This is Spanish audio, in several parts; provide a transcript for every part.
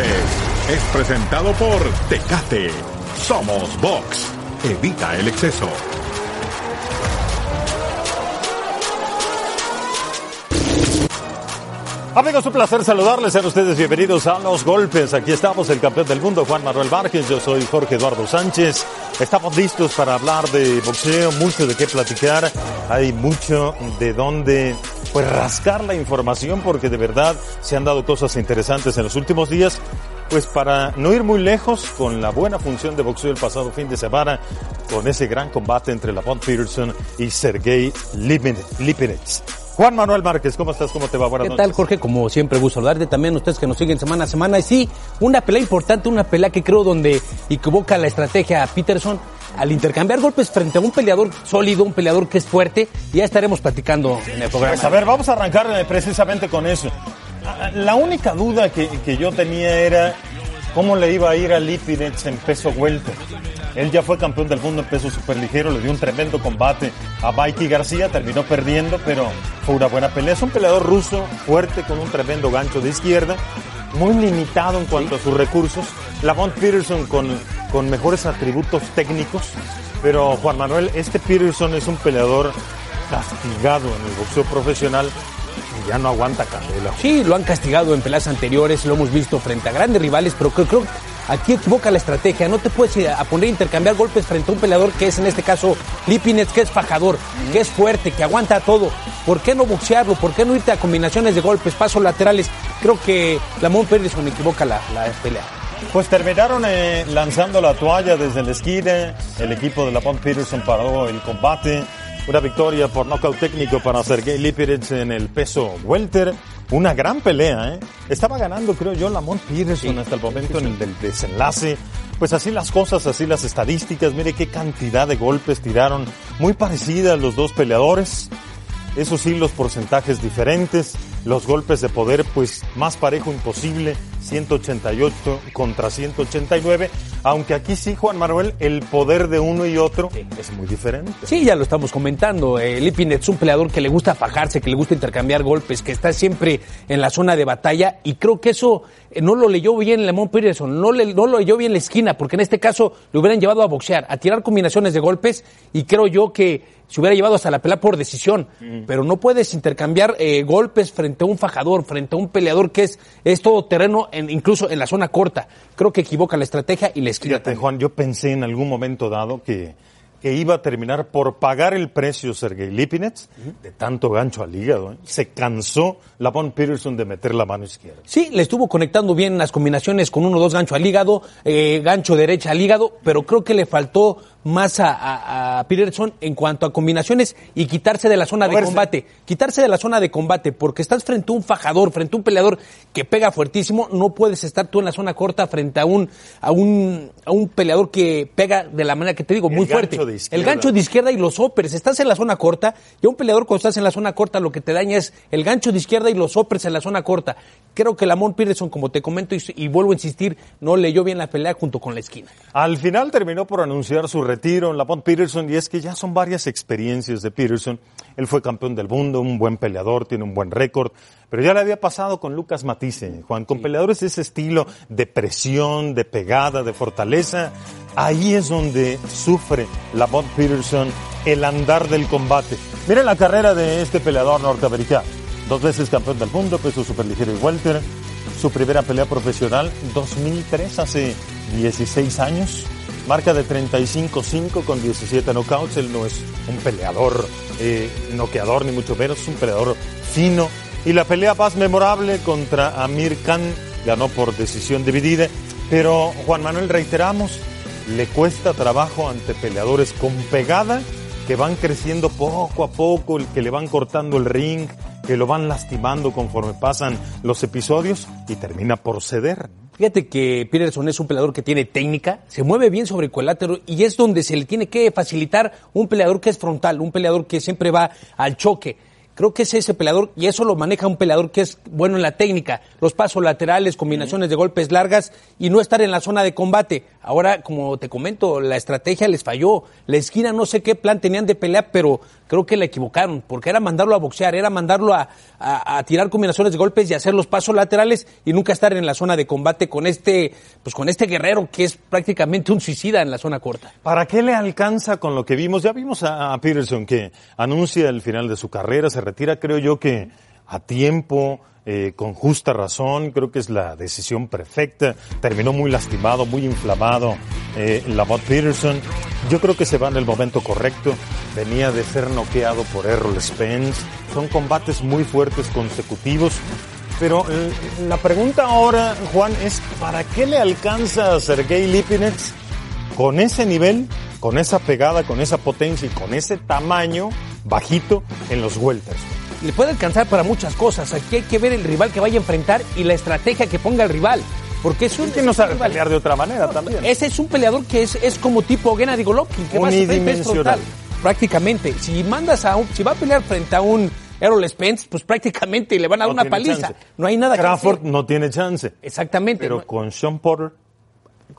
es presentado por Tecate. Somos Box. Evita el exceso. Amigos, un placer saludarles. Sean ustedes bienvenidos a Los Golpes. Aquí estamos, el campeón del mundo, Juan Manuel Márquez. Yo soy Jorge Eduardo Sánchez. Estamos listos para hablar de boxeo, mucho de qué platicar. Hay mucho de dónde pues rascar la información porque de verdad se han dado cosas interesantes en los últimos días. Pues para no ir muy lejos con la buena función de boxeo el pasado fin de semana, con ese gran combate entre Lavon Peterson y Sergey Lipinets. Juan Manuel Márquez, ¿cómo estás? ¿Cómo te va? Buenas ¿Qué tal, Jorge? Como siempre, gusto saludarte también, ustedes que nos siguen semana a semana. Y sí, una pelea importante, una pelea que creo donde equivoca la estrategia a Peterson al intercambiar golpes frente a un peleador sólido, un peleador que es fuerte. Ya estaremos platicando en el programa. Pues a ver, vamos a arrancar eh, precisamente con eso. La única duda que, que yo tenía era cómo le iba a ir a Lipinets en peso welter. Él ya fue campeón del mundo en peso superligero, le dio un tremendo combate a Mikey García, terminó perdiendo, pero fue una buena pelea. Es un peleador ruso, fuerte, con un tremendo gancho de izquierda, muy limitado en cuanto a sus recursos. Lamont Peterson con, con mejores atributos técnicos, pero Juan Manuel, este Peterson es un peleador castigado en el boxeo profesional y ya no aguanta candela. Sí, lo han castigado en peleas anteriores, lo hemos visto frente a grandes rivales, pero creo, creo Aquí equivoca la estrategia. No te puedes ir a poner a intercambiar golpes frente a un peleador que es en este caso Lipinets, que es fajador, que es fuerte, que aguanta todo. ¿Por qué no boxearlo? ¿Por qué no irte a combinaciones de golpes, pasos laterales? Creo que Lamont Peterson equivoca la, pelea. Pues terminaron eh, lanzando la toalla desde el esquina. El equipo de Lamont Peterson paró el combate. Una victoria por nocaut técnico para Sergei Lipinets en el peso welter. Una gran pelea, ¿eh? Estaba ganando, creo yo, Lamont Peterson hasta el momento en el del desenlace. Pues así las cosas, así las estadísticas. Mire qué cantidad de golpes tiraron. Muy parecidas los dos peleadores. Eso sí, los porcentajes diferentes. Los golpes de poder, pues más parejo imposible. 188 contra 189, aunque aquí sí, Juan Manuel, el poder de uno y otro es muy diferente. Sí, ya lo estamos comentando. Eh, Lipinets es un peleador que le gusta fajarse, que le gusta intercambiar golpes, que está siempre en la zona de batalla y creo que eso eh, no lo leyó bien Lemón Peterson, no, le, no lo leyó bien la esquina, porque en este caso lo hubieran llevado a boxear, a tirar combinaciones de golpes y creo yo que se hubiera llevado hasta la pelea por decisión, mm. pero no puedes intercambiar eh, golpes frente a un fajador, frente a un peleador que es, es todo terreno incluso en la zona corta. Creo que equivoca la estrategia y la esquina. Fíjate, Juan, yo pensé en algún momento dado que, que iba a terminar por pagar el precio Sergei Lipinets de tanto gancho al hígado. ¿eh? Se cansó Lavon Peterson de meter la mano izquierda. Sí, le estuvo conectando bien las combinaciones con uno o dos gancho al hígado, eh, gancho derecha al hígado, pero creo que le faltó más a, Peterson en cuanto a combinaciones y quitarse de la zona de combate. Quitarse de la zona de combate, porque estás frente a un fajador, frente a un peleador que pega fuertísimo, no puedes estar tú en la zona corta frente a un, a un, a un peleador que pega de la manera que te digo, muy fuerte. El gancho de izquierda y los óperes. Estás en la zona corta y a un peleador cuando estás en la zona corta lo que te daña es el gancho de izquierda y los óperes en la zona corta. Creo que Lamont Peterson, como te comento y, y vuelvo a insistir, no leyó bien la pelea junto con la esquina. Al final terminó por anunciar su retiro en Lamont Peterson y es que ya son varias experiencias de Peterson. Él fue campeón del mundo, un buen peleador, tiene un buen récord, pero ya le había pasado con Lucas Matisse, Juan, con peleadores de ese estilo de presión, de pegada, de fortaleza. Ahí es donde sufre Lamont Peterson el andar del combate. Miren la carrera de este peleador norteamericano. Dos veces campeón del mundo, peso superligero y welter. Su primera pelea profesional, 2003, hace 16 años marca de 35-5 con 17 knockouts. Él no es un peleador eh, noqueador, ni mucho menos, es un peleador fino. Y la pelea más memorable contra Amir Khan ganó por decisión dividida. Pero Juan Manuel, reiteramos, le cuesta trabajo ante peleadores con pegada que van creciendo poco a poco, que le van cortando el ring, que lo van lastimando conforme pasan los episodios y termina por ceder. Fíjate que Peterson es un peleador que tiene técnica, se mueve bien sobre el cuadrilátero y es donde se le tiene que facilitar un peleador que es frontal, un peleador que siempre va al choque. Creo que es ese peleador, y eso lo maneja un peleador que es bueno en la técnica, los pasos laterales, combinaciones de golpes largas y no estar en la zona de combate. Ahora, como te comento, la estrategia les falló. La esquina no sé qué plan tenían de pelea, pero creo que la equivocaron, porque era mandarlo a boxear, era mandarlo a, a, tirar combinaciones de golpes y hacer los pasos laterales y nunca estar en la zona de combate con este, pues con este guerrero que es prácticamente un suicida en la zona corta. ¿Para qué le alcanza con lo que vimos? Ya vimos a, a Peterson que anuncia el final de su carrera, se retira, creo yo que a tiempo, eh, con justa razón, creo que es la decisión perfecta. Terminó muy lastimado, muy inflamado eh, Lamont Peterson. Yo creo que se va en el momento correcto. Venía de ser noqueado por Errol Spence. Son combates muy fuertes consecutivos. Pero eh, la pregunta ahora, Juan, es ¿para qué le alcanza a Sergei Lipinets con ese nivel, con esa pegada, con esa potencia y con ese tamaño bajito en los welters? le puede alcanzar para muchas cosas. Aquí hay que ver el rival que vaya a enfrentar y la estrategia que ponga el rival. Porque es un. que no sabe pelear de otra manera también. Ese es un peleador que es, es como tipo Gennady Golovkin, que va a. Prácticamente. Si mandas a un, si va a pelear frente a un Errol Spence, pues prácticamente le van a dar una paliza. No hay nada Crawford que hacer. no tiene chance. Exactamente. Pero con Sean Porter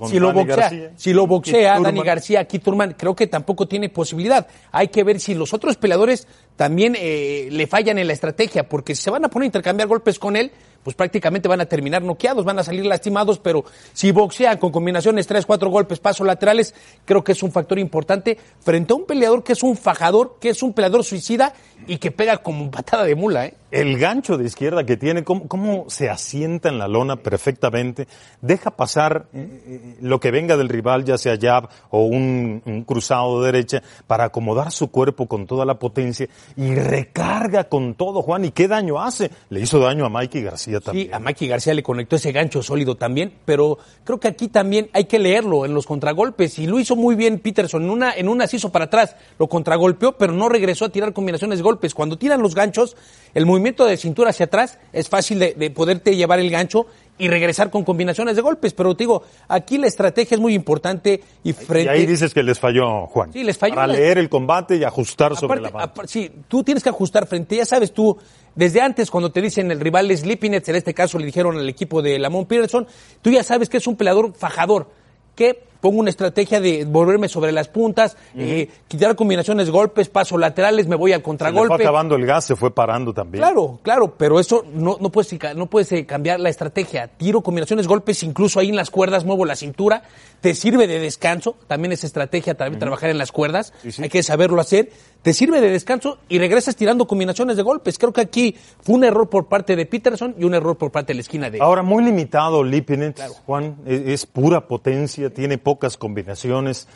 si lo, boxea, si lo boxea, Dani García, aquí Turman, creo que tampoco tiene posibilidad. Hay que ver si los otros peleadores también eh, le fallan en la estrategia, porque si se van a poner a intercambiar golpes con él, pues prácticamente van a terminar noqueados, van a salir lastimados, pero si boxean con combinaciones tres, cuatro golpes, pasos laterales, creo que es un factor importante frente a un peleador que es un fajador, que es un peleador suicida y que pega como patada de mula, ¿eh? El gancho de izquierda que tiene, cómo, se asienta en la lona perfectamente, deja pasar eh, eh, lo que venga del rival, ya sea jab o un, un cruzado de derecha, para acomodar su cuerpo con toda la potencia y recarga con todo, Juan. ¿Y qué daño hace? Le hizo daño a Mikey García también. Sí, a Mikey García le conectó ese gancho sólido también, pero creo que aquí también hay que leerlo en los contragolpes. Y lo hizo muy bien Peterson. En una, en una se hizo para atrás, lo contragolpeó, pero no regresó a tirar combinaciones de golpes. Cuando tiran los ganchos, el movimiento de cintura hacia atrás es fácil de, poderte llevar el gancho y regresar con combinaciones de golpes. Pero te digo, aquí la estrategia es muy importante y frente... Y ahí dices que les falló, Juan. Sí, les falló. Para leer el combate y ajustar sobre la mano. Sí, tú tienes que ajustar frente, ya sabes tú, desde antes cuando te dicen el rival es Lipinets, en este caso le dijeron al equipo de Lamont Peterson, tú ya sabes que es un peleador fajador, que pongo una estrategia de volverme sobre las puntas, eh, quitar combinaciones, golpes, pasos laterales, me voy al contragolpe. Se fue acabando el gas, se fue parando también. Claro, claro, pero eso no, no puedes, no puedes eh, cambiar la estrategia. Tiro combinaciones, golpes, incluso ahí en las cuerdas muevo la cintura, te sirve de descanso, también es estrategia también trabajar en las cuerdas, hay que saberlo hacer, te sirve de descanso y regresas tirando combinaciones de golpes. Creo que aquí fue un error por parte de Peterson y un error por parte de la esquina de... Ahora, muy limitado Lipinets, Juan, es, pura potencia, tiene pocas combinaciones,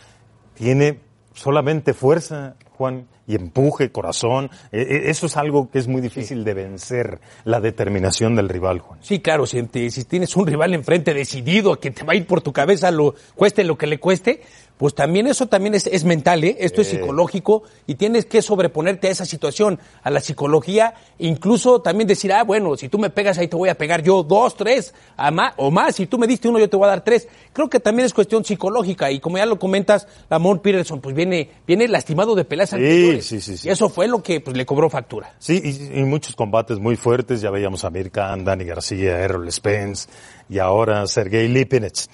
tiene solamente fuerza, Juan, y empuje, corazón. E, e, eso es algo que es muy difícil de vencer, la determinación del rival, Juan. Sí, claro, si, si, tienes un rival enfrente decidido a que te va a ir por tu cabeza, lo cueste lo que le cueste, pues también eso también es, es mental, ¿eh? esto es psicológico y tienes que sobreponerte a esa situación, a la psicología, incluso también decir, ah, bueno, si tú me pegas ahí te voy a pegar yo dos, tres, a más, o más, si tú me diste uno yo te voy a dar tres. Creo que también es cuestión psicológica y como ya lo comentas, Lamont Peterson pues viene, viene lastimado de peleas sí, Sí, sí, sí. Y eso fue lo que pues le cobró factura. Sí, y, y muchos combates muy fuertes, ya veíamos a Mirkan, Dani García, Errol Spence y ahora Sergei Lipinets.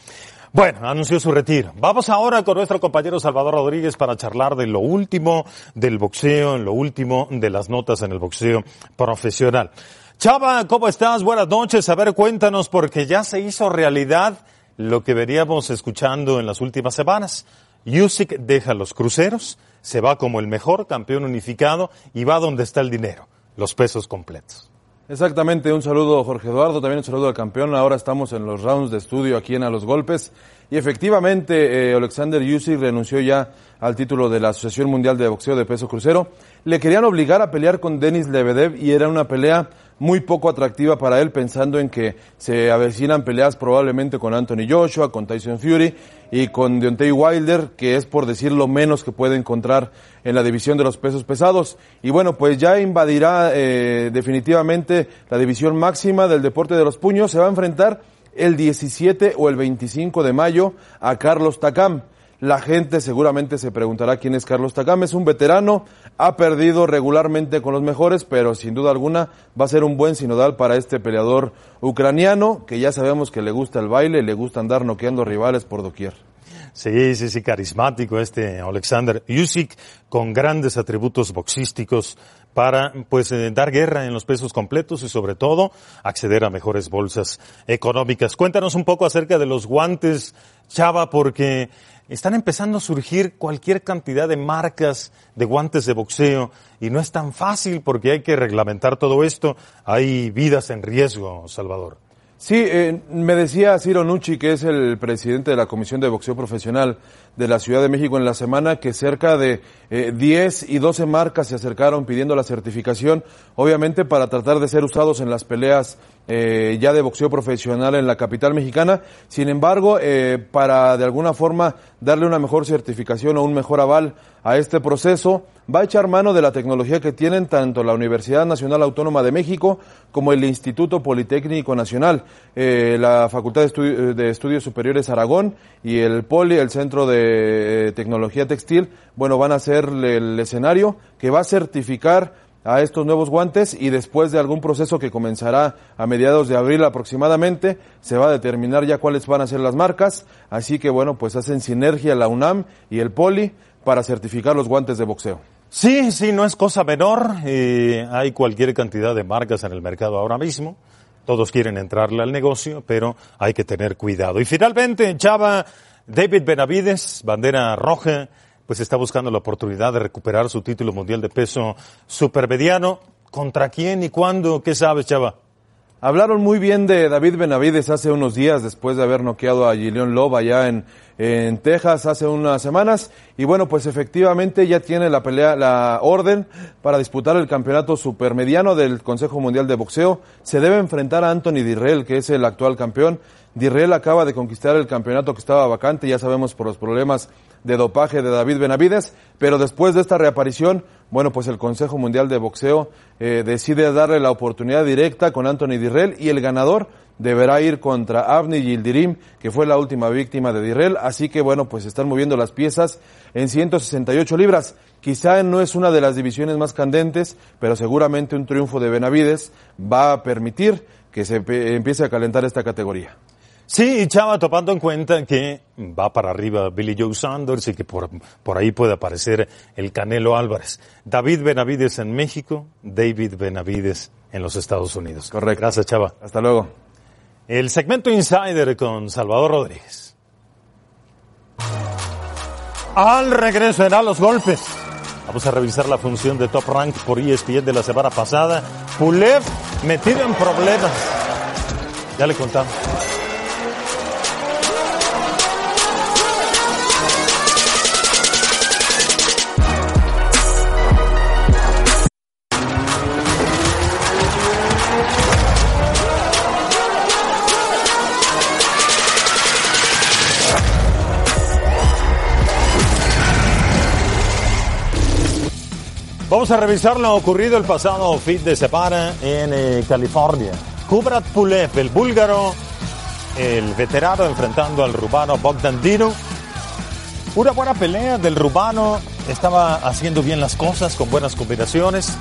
Bueno, anunció su retiro. Vamos ahora con nuestro compañero Salvador Rodríguez para charlar de lo último del boxeo, en lo último de las notas en el boxeo profesional. Chava, ¿cómo estás? Buenas noches. A ver, cuéntanos, porque ya se hizo realidad lo que veníamos escuchando en las últimas semanas. Usyk deja los cruceros, se va como el mejor campeón unificado y va donde está el dinero, los pesos completos. Exactamente, un saludo Jorge Eduardo, también un saludo al campeón. Ahora estamos en los rounds de estudio aquí en A los Golpes. Y efectivamente, eh, Alexander Yusif renunció ya al título de la Asociación Mundial de Boxeo de Peso Crucero. Le querían obligar a pelear con Denis Lebedev y era una pelea muy poco atractiva para él, pensando en que se avecinan peleas probablemente con Anthony Joshua, con Tyson Fury y con Deontay Wilder, que es por decir lo menos que puede encontrar en la división de los pesos pesados. Y bueno, pues ya invadirá eh, definitivamente la división máxima del deporte de los puños. Se va a enfrentar el 17 o el 25 de mayo a Carlos Takam. La gente seguramente se preguntará quién es Carlos Takam. Es un veterano, ha perdido regularmente con los mejores, pero sin duda alguna va a ser un buen sinodal para este peleador ucraniano, que ya sabemos que le gusta el baile, le gusta andar noqueando rivales por doquier. Sí, sí, sí, carismático este Alexander Usyk, con grandes atributos boxísticos para, pues, eh, dar guerra en los pesos completos y sobre todo acceder a mejores bolsas económicas. Cuéntanos un poco acerca de los guantes, Chava, porque están empezando a surgir cualquier cantidad de marcas de guantes de boxeo y no es tan fácil porque hay que reglamentar todo esto. Hay vidas en riesgo, Salvador. Sí, eh, me decía Ciro Nucci, que es el presidente de la Comisión de Boxeo Profesional de la Ciudad de México en la semana, que cerca de eh, 10 y 12 marcas se acercaron pidiendo la certificación, obviamente para tratar de ser usados en las peleas eh, ya de boxeo profesional en la capital mexicana. Sin embargo, eh, para de alguna forma darle una mejor certificación o un mejor aval a este proceso, va a echar mano de la tecnología que tienen tanto la Universidad Nacional Autónoma de México como el Instituto Politécnico Nacional, eh, la Facultad de, Estu de, Estudios Superiores Aragón y el POLI, el Centro de Tecnología Textil, bueno, van a ser el escenario que va a certificar a estos nuevos guantes y después de algún proceso que comenzará a mediados de abril aproximadamente, se va a determinar ya cuáles van a ser las marcas. Así que bueno, pues hacen sinergia la UNAM y el Poli para certificar los guantes de boxeo. Sí, sí, no es cosa menor. Eh, hay cualquier cantidad de marcas en el mercado ahora mismo. Todos quieren entrarle al negocio, pero hay que tener cuidado. Y finalmente, Chava, David Benavides, bandera roja, pues está buscando la oportunidad de recuperar su título mundial de peso supermediano. ¿Contra quién y cuándo? ¿Qué sabes, Chava? Hablaron muy bien de David Benavides hace unos días después de haber noqueado a Gillian Love allá en, en Texas hace unas semanas. Y bueno, pues efectivamente ya tiene la pelea, la orden para disputar el campeonato supermediano del Consejo Mundial de Boxeo. Se debe enfrentar a Anthony Dirrell, que es el actual campeón. Dirrell acaba de conquistar el campeonato que estaba vacante, ya sabemos por los problemas de dopaje de David Benavides, pero después de esta reaparición, bueno, pues el Consejo Mundial de Boxeo eh, decide darle la oportunidad directa con Anthony Dirrell y el ganador deberá ir contra Avni Yildirim, que fue la última víctima de Dirrell, así que bueno, pues están moviendo las piezas en 168 libras. Quizá no es una de las divisiones más candentes, pero seguramente un triunfo de Benavides va a permitir que se empiece a calentar esta categoría. Sí, Chava, topando en cuenta que va para arriba Billy Joe Sanders y que por, por ahí puede aparecer el Canelo Álvarez. David Benavides en México, David Benavides en los Estados Unidos. Correcto. Gracias, Chava. Hasta luego. El segmento Insider con Salvador Rodríguez. Al regreso a los golpes. Vamos a revisar la función de Top Rank por ESPN de la semana pasada. Pulev metido en problemas. Ya le contamos. Vamos a revisar lo ocurrido el pasado fin de semana en eh, California. Kubrat Pulev, el búlgaro, el veterano enfrentando al rumano Bogdan Dino. Una buena pelea del rumano, estaba haciendo bien las cosas con buenas combinaciones,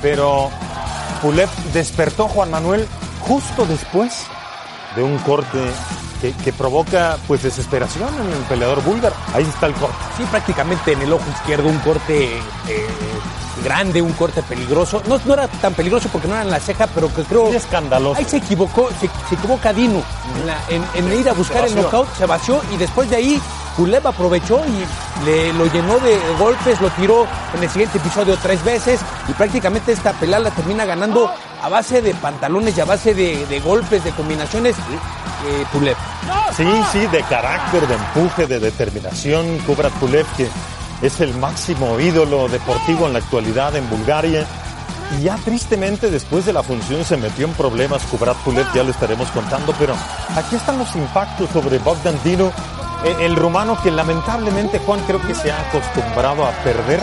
pero Pulev despertó Juan Manuel justo después de un corte que, provoca pues desesperación en el peleador búlgaro. Ahí está el corte. Sí, prácticamente en el ojo izquierdo un corte eh, grande, un corte peligroso. No, no, era tan peligroso porque no era en la ceja, pero que creo... Es escandaloso. Ahí se equivocó, se, se equivoca Dino en, la, en, en, ir a buscar el knockout, se vació y después de ahí Pulev aprovechó y le, lo llenó de golpes, lo tiró en el siguiente episodio tres veces y prácticamente esta pelea la termina ganando a base de pantalones y a base de, de golpes, de combinaciones, eh, Pulev. Sí, sí, de carácter, de empuje, de determinación, Kubrat Pulev que es el máximo ídolo deportivo en la actualidad en Bulgaria. Y ya tristemente después de la función se metió en problemas Kubrat Pulev, ya lo estaremos contando, pero aquí están los impactos sobre Bogdan Dino, el rumano que lamentablemente Juan creo que se ha acostumbrado a perder.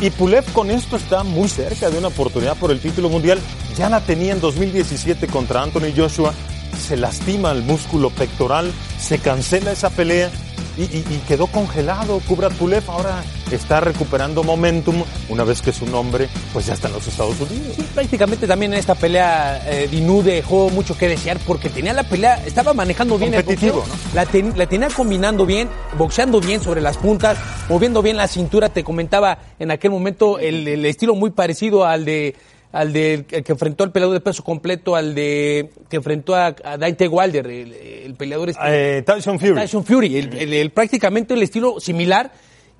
Y Pulev con esto está muy cerca de una oportunidad por el título mundial. Ya la tenía en 2017 contra Anthony Joshua. Se lastima el músculo pectoral, se cancela esa pelea y, y- y quedó congelado. Kubrat Pulev ahora está recuperando momentum una vez que su nombre pues ya está en los Estados Unidos. Sí, prácticamente también en esta pelea eh, Dinú dejó mucho que desear porque tenía la pelea, estaba manejando bien el boxeo, la, ten- la tenía combinando bien, boxeando bien sobre las puntas, moviendo bien la cintura, te comentaba en aquel momento el, el estilo muy parecido al de al de el que enfrentó al peleador de peso completo, al de que enfrentó a, a Dante Wilder, el, el peleador este, Eh, Tyson Fury. Tyson Fury, el- prácticamente el estilo similar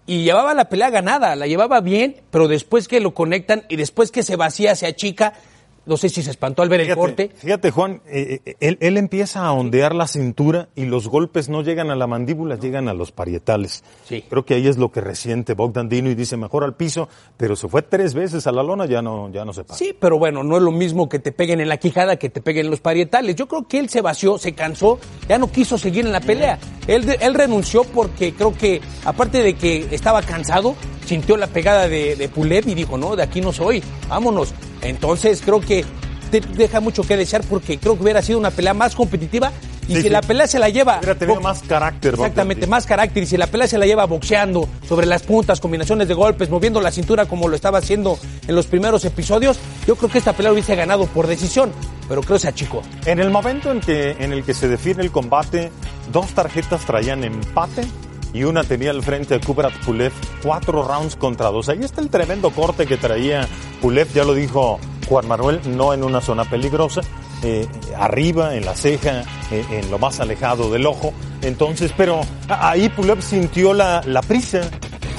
y llevaba la pelea ganada, la llevaba bien, pero después que lo conectan y después que se vacía, se achica, no sé si se espantó al ver el corte. fíjate, Juan, eh, eh, él, él empieza a ondear la cintura y los golpes no llegan a la mandíbula, llegan a los parietales. Sí. Creo que ahí es lo que resiente Bogdan Dino y dice mejor al piso, pero se fue tres veces a la lona, ya no, ya no se para. Sí, pero bueno, no es lo mismo que te peguen en la quijada que te peguen en los parietales. Yo creo que él se vació, se cansó, ya no quiso seguir en la pelea. Él, él renunció porque creo que, aparte de que estaba cansado, sintió la pegada de, de Pulev y dijo, no, de aquí no soy, vámonos. Entonces creo que te deja mucho que desear porque creo que hubiera sido una pelea más competitiva y Sí, si sí. la pelea se la lleva... Hubiera tenido más carácter. Exactamente, más carácter. Y si la pelea se la lleva boxeando sobre las puntas, combinaciones de golpes, moviendo la cintura como lo estaba haciendo en los primeros episodios, yo creo que esta pelea hubiese ganado por decisión, pero creo que se achicó. En el momento en, que, en el que se define el combate, dos tarjetas traían empate y una tenía al frente a Kubrat Pulev cuatro rounds contra dos. Ahí está el tremendo corte que traía Pulev, ya lo dijo Juan Manuel, no en una zona peligrosa, eh, arriba, en la ceja, eh, en lo más alejado del ojo. Entonces, pero ahí Pulev sintió la, la prisa,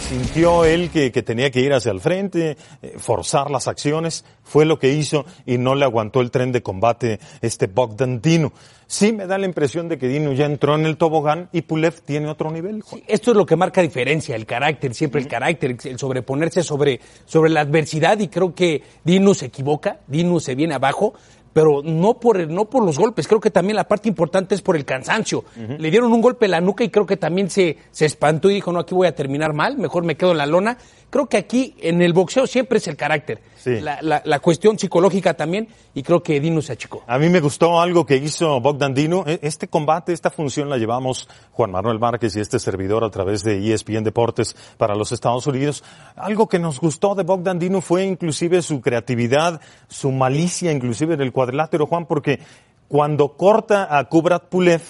sintió él que, que tenía que ir hacia el frente, eh, forzar las acciones, fue lo que hizo y no le aguantó el tren de combate este Bogdan Dino. Sí me da la impresión de que Dino ya entró en el tobogán y Pulev tiene otro nivel. Juan. Esto es lo que marca diferencia, el carácter, siempre el carácter, el sobreponerse sobre, sobre la adversidad y creo que Dino se equivoca, Dino se viene abajo, pero no por, el- no por los golpes, creo que también la parte importante es por el cansancio. Le dieron un golpe en la nuca y creo que también se, se espantó y dijo, no, aquí voy a terminar mal, mejor me quedo en la lona. Creo que aquí en el boxeo siempre es el carácter, Sí. la, la- la cuestión psicológica también y creo que Dino se achicó. A mí me gustó algo que hizo Bogdan Dino. E- Este combate, esta función la llevamos Juan Manuel Márquez y este servidor a través de ESPN Deportes para los Estados Unidos. Algo que nos gustó de Bogdan Dino fue inclusive su creatividad, su malicia, inclusive en el cuadrilátero, Juan, porque cuando corta a Kubrat Pulev,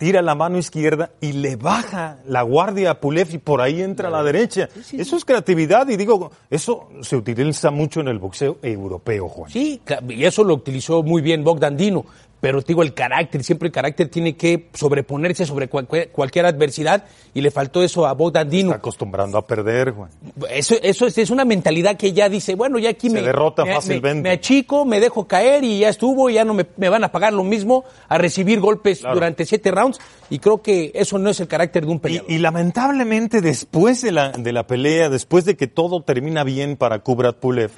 tira la mano izquierda y le baja la guardia a Pulev y por ahí entra a la derecha. Eso es creatividad y digo, eso se utiliza mucho en el boxeo europeo, Juan. Sí, y eso lo utilizó muy bien Bogdan Dino, pero te digo, el carácter, siempre el carácter tiene que sobreponerse sobre cualquier, cualquier adversidad y le faltó eso a Bogdan Dino. Está acostumbrando a perder, Juan. Eso, eso es, es una mentalidad que ya dice, bueno, ya aquí Se me, derrota me, fácilmente. me- me achico, me dejo caer y ya estuvo, y ya no me, me van a pagar lo mismo a recibir golpes Claro. durante siete rounds y creo que eso no es el carácter de un Y, peleador. y lamentablemente después de la, de la pelea, después de que todo termina bien para Kubrat Pulev,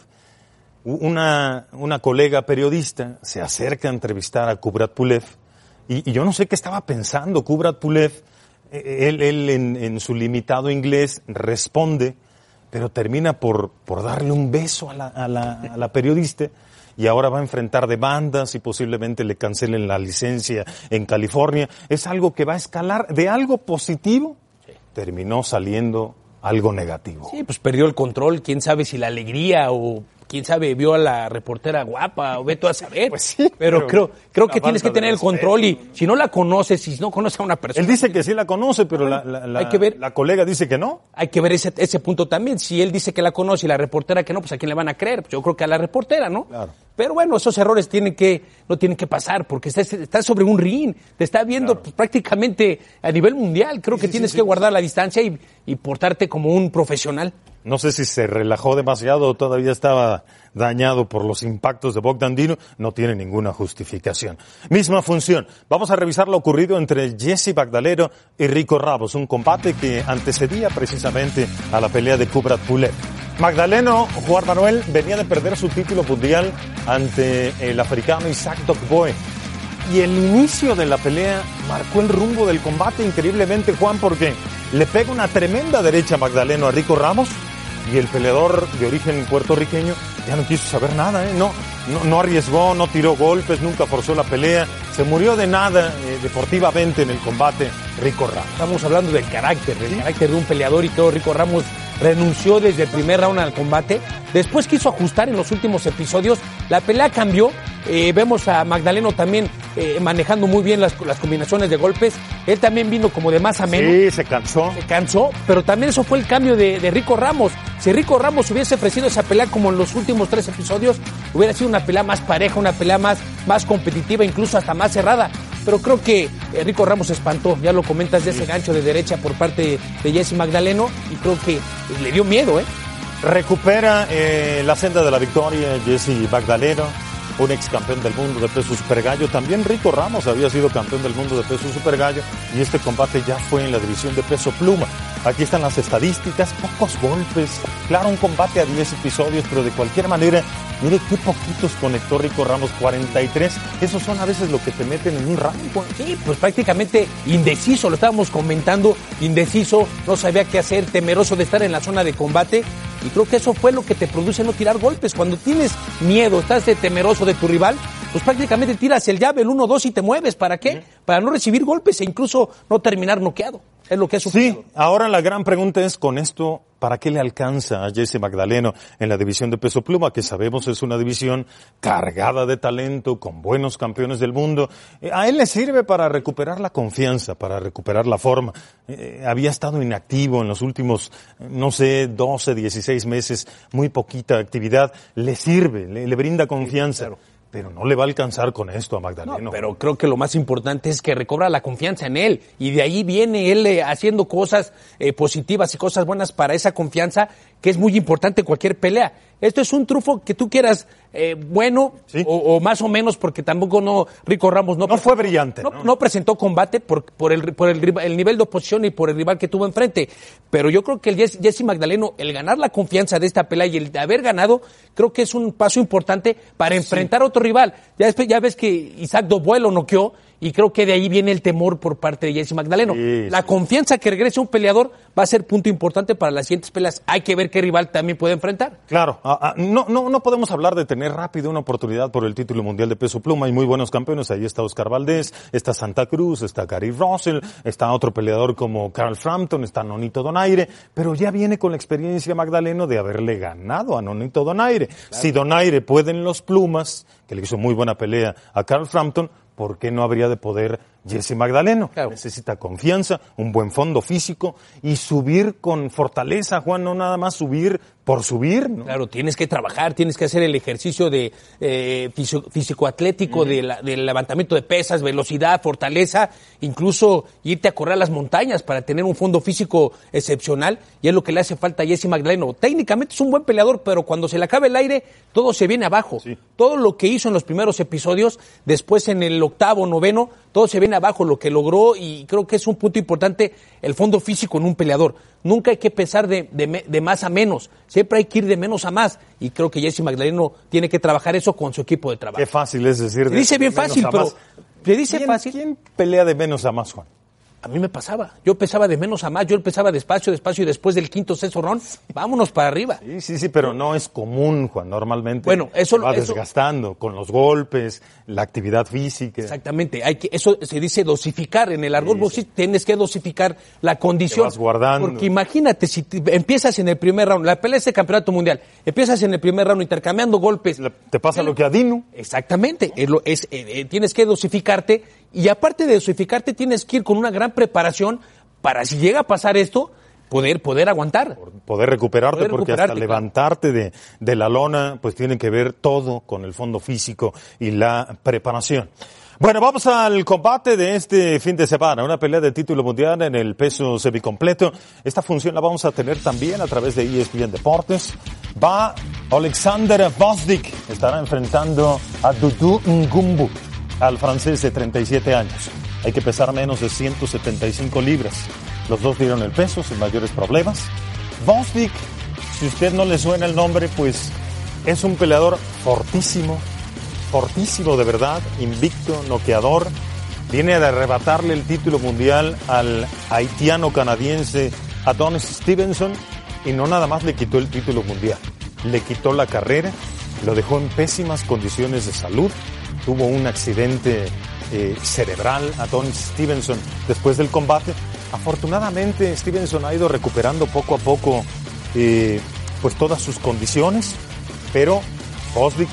una, una colega periodista se acerca a entrevistar a Kubrat Pulev y, y yo no sé qué estaba pensando Kubrat Pulev. Eh, Él, él en, en su limitado inglés responde, pero termina por, por darle un beso a la, a la, a la periodista y ahora va a enfrentar demandas y posiblemente le cancelen la licencia en California. Es algo que va a escalar de algo positivo, terminó saliendo algo negativo. Sí, pues perdió el control, quién sabe si la alegría o quién sabe vio a la reportera guapa o ve tú a saber. Pues sí, pero, pero creo creo que tienes que tener el control y si no la conoces, si no conoces a una persona, Él dice que sí la conoce, pero la, la- la- Hay que ver. la colega dice que no. hay que ver ese, ese punto también. Si él dice que la conoce y la reportera que no, pues a quién le van a creer. Pues yo creo que a la reportera, ¿no? Claro. Pero bueno, esos errores tienen que, no tienen que pasar porque estás, estás sobre un ring, te está viendo pues, prácticamente a nivel mundial. Creo que tienes que guardar la distancia y, y portarte como un profesional. No sé si se relajó demasiado o todavía estaba dañado por los impactos de Bogdan Dino. No tiene ninguna justificación. Misma función. Vamos a revisar lo ocurrido entre Jesse Bagdalero y Rico Ramos. Un combate que antecedía precisamente a la pelea de Kubrat Pulev. Magdaleno, Juan Manuel, venía de perder su título mundial ante el africano Isaac Dokboe. Y el inicio de la pelea marcó el rumbo del combate increíblemente, Juan, porque le pega una tremenda derecha a Magdaleno a Rico Ramos y el peleador de origen puertorriqueño ya no quiso saber nada, ¿eh? no, no, no arriesgó, no tiró golpes, nunca forzó la pelea, se murió de nada eh, deportivamente en el combate Rico Ramos. Estamos hablando del carácter, del carácter de un peleador y todo. Rico Ramos renunció desde el primer round al combate. Después quiso ajustar en los últimos episodios. La pelea cambió. Eh, vemos a Magdaleno también eh, manejando muy bien las, las combinaciones de golpes. Él también vino como de más a menos. Sí, se cansó. Se cansó, pero también eso fue el cambio de, de Rico Ramos. Si Rico Ramos hubiese ofrecido esa pelea como en los últimos tres episodios, hubiera sido una pelea más pareja, una pelea más, más competitiva, incluso hasta más cerrada. Pero creo que eh, Rico Ramos se espantó, ya lo comentas de ese gancho de derecha por parte de Jesse Magdaleno y creo que le dio miedo, ¿eh? Recupera eh, la senda de la victoria Jesse Magdaleno, un ex campeón del mundo de peso super gallo. También Rico Ramos había sido campeón del mundo de peso super gallo y este combate ya fue en la división de peso pluma. Aquí están las estadísticas, pocos golpes. Claro, un combate a 10 episodios, pero de cualquier manera, mire qué poquitos conectó Rico Ramos, 43. Esos son a veces lo que te meten en un rango. Sí, pues prácticamente indeciso, lo estábamos comentando, indeciso, no sabía qué hacer, temeroso de estar en la zona de combate. Y creo que eso fue lo que te produce no tirar golpes. Cuando tienes miedo, estás de temeroso de tu rival, pues prácticamente tiras el llave, el 1-2 y te mueves. ¿Para qué? Para no recibir golpes e incluso no terminar noqueado. Es lo que es Sí, ahora la gran pregunta es con esto, ¿para qué le alcanza a Jesse Magdaleno en la división de peso pluma, que sabemos es una división cargada de talento, con buenos campeones del mundo? Eh, a él le sirve para recuperar la confianza, para recuperar la forma. Eh, había estado inactivo en los últimos, eh, no sé, 12, 16 meses, muy poquita actividad. Le sirve, le, le brinda confianza. Pero no le va a alcanzar con esto a Magdaleno. No, pero creo que lo más importante es que recobra la confianza en él y de ahí viene él eh, haciendo cosas eh, positivas y cosas buenas para esa confianza que es muy importante cualquier pelea. Esto es un trufo que tú quieras eh, bueno Sí. o, o más o menos porque tampoco no Rico Ramos no, No fue brillante, no, ¿no? no presentó combate por, por, el, por el, el nivel de oposición y por el rival que tuvo enfrente. Pero yo creo que el Jesse, Magdaleno, el ganar la confianza de esta pelea y el de haber ganado, creo que es un paso importante para enfrentar a otro rival. Ya, después- ya ves que Isaac Dobuel lo noqueó y creo que de ahí viene el temor por parte de Jesse Magdaleno. Sí, la sí. confianza que regrese un peleador va a ser punto importante para las siguientes peleas. Hay que ver qué rival también puede enfrentar. Claro, ah, ah, no, no, no podemos hablar de tener rápido una oportunidad por el título mundial de peso pluma. Hay muy buenos campeones. Ahí está Oscar Valdés, está Santa Cruz, está Gary Russell, está otro peleador como Carl Frampton, está Nonito Donaire, pero ya viene con la experiencia Magdaleno de haberle ganado a Nonito Donaire. Si Donaire puede en los plumas, que le hizo muy buena pelea a Carl Frampton, ¿por qué no habría de poder Jesse Magdaleno? Claro. Necesita confianza, un buen fondo físico y subir con fortaleza, Juan, no nada más subir por subir, ¿no? Claro, tienes que trabajar, tienes que hacer el ejercicio de eh, físico-atlético, de la- del levantamiento de pesas, velocidad, fortaleza, incluso irte a correr a las montañas para tener un fondo físico excepcional, y es lo que le hace falta a Jesse Magdaleno. Técnicamente es un buen peleador, pero cuando se le acabe el aire, todo se viene abajo. Todo lo que hizo en los primeros episodios, después en el octavo, noveno, todo se viene abajo, lo que logró, y creo que es un punto importante el fondo físico en un peleador. Nunca hay que pensar de, de de más a menos, siempre hay que ir de menos a más, y creo que Jesse Magdaleno tiene que trabajar eso con su equipo de trabajo. Qué fácil es decir. Se dice bien de fácil, pero se dice ¿Quién- fácil. ¿Quién pelea de menos a más, Juan? A mí me pasaba. Yo empezaba de menos a más, yo empezaba despacio, despacio y después del quinto sexto round, vámonos para arriba. Sí, sí, sí, pero no es común, Juan. Normalmente Bueno, eso- va eso- desgastando con los golpes, la actividad física. Exactamente, hay que, eso se dice dosificar, en el argot boxing tienes que dosificar la condición. vas guardando. Porque imagínate, si te- empiezas en el primer round, la pelea es de campeonato mundial, empiezas en el primer round intercambiando golpes. Te pasa lo que a Dino. Exactamente, es lo- es, eh, eh, tienes que dosificarte y aparte de dosificarte tienes que ir con una gran preparación para si llega a pasar esto, poder, poder aguantar. Poder recuperarte, Poder porque hasta claro. levantarte de, de la lona, pues tiene que ver todo con el fondo físico y la preparación. Bueno, vamos al combate de este fin de semana, una pelea de título mundial en el peso semicompleto. Esta función la vamos a tener también a través de ESPN Deportes. Va Alexander Vosdik, estará enfrentando a Dudu Ngumbu, al francés de 37 años. Hay que pesar menos de 175 libras. Los dos dieron el peso sin mayores problemas. Vosdik, si usted no le suena el nombre, pues es un peleador fortísimo, fortísimo de verdad, invicto, noqueador. Viene de arrebatarle el título mundial al haitiano canadiense Adonis Stevenson Y no nada más le quitó el título mundial, le quitó la carrera, lo dejó en pésimas condiciones de salud, tuvo un accidente eh, cerebral a Don Stevenson después del combate. Afortunadamente Stevenson ha ido recuperando poco a poco eh, pues todas sus condiciones, pero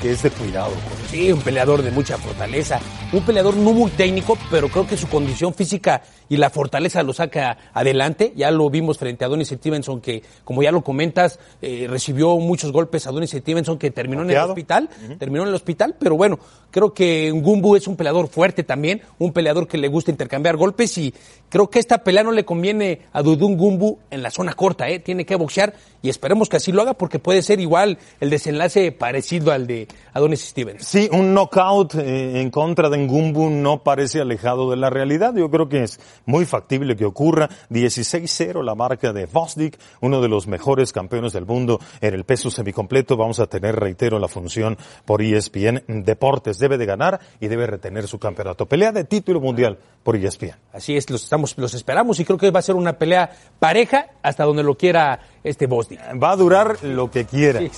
que es de cuidado. Sí, un peleador de mucha fortaleza, un peleador no muy técnico, pero creo que su condición física y la fortaleza lo saca adelante. Ya lo vimos frente a Donis Stevenson, que como ya lo comentas, eh, recibió muchos golpes a Donis Stevenson, que terminó en el hospital, terminó en el hospital, pero bueno, creo que Ngumbu es un peleador fuerte también, un peleador que le gusta intercambiar golpes y creo que esta pelea no le conviene a Dudun Ngumbu en la zona corta, ¿eh? tiene que boxear y esperemos que así lo haga porque puede ser igual el desenlace parecido al de Adonis Stevens. Sí, un knockout eh, en contra de Ngumbu no parece alejado de la realidad. Yo creo que es muy factible que ocurra. 16-0 la marca de Vosdik, uno de los mejores campeones del mundo en el peso semicompleto. Vamos a tener, reitero, la función por ESPN Deportes. Debe de ganar y debe retener su campeonato. Pelea de título mundial por ESPN. Así es, los estamos, los esperamos y creo que va a ser una pelea pareja hasta donde lo quiera este Bostic. Va a durar lo que quiera. Sí,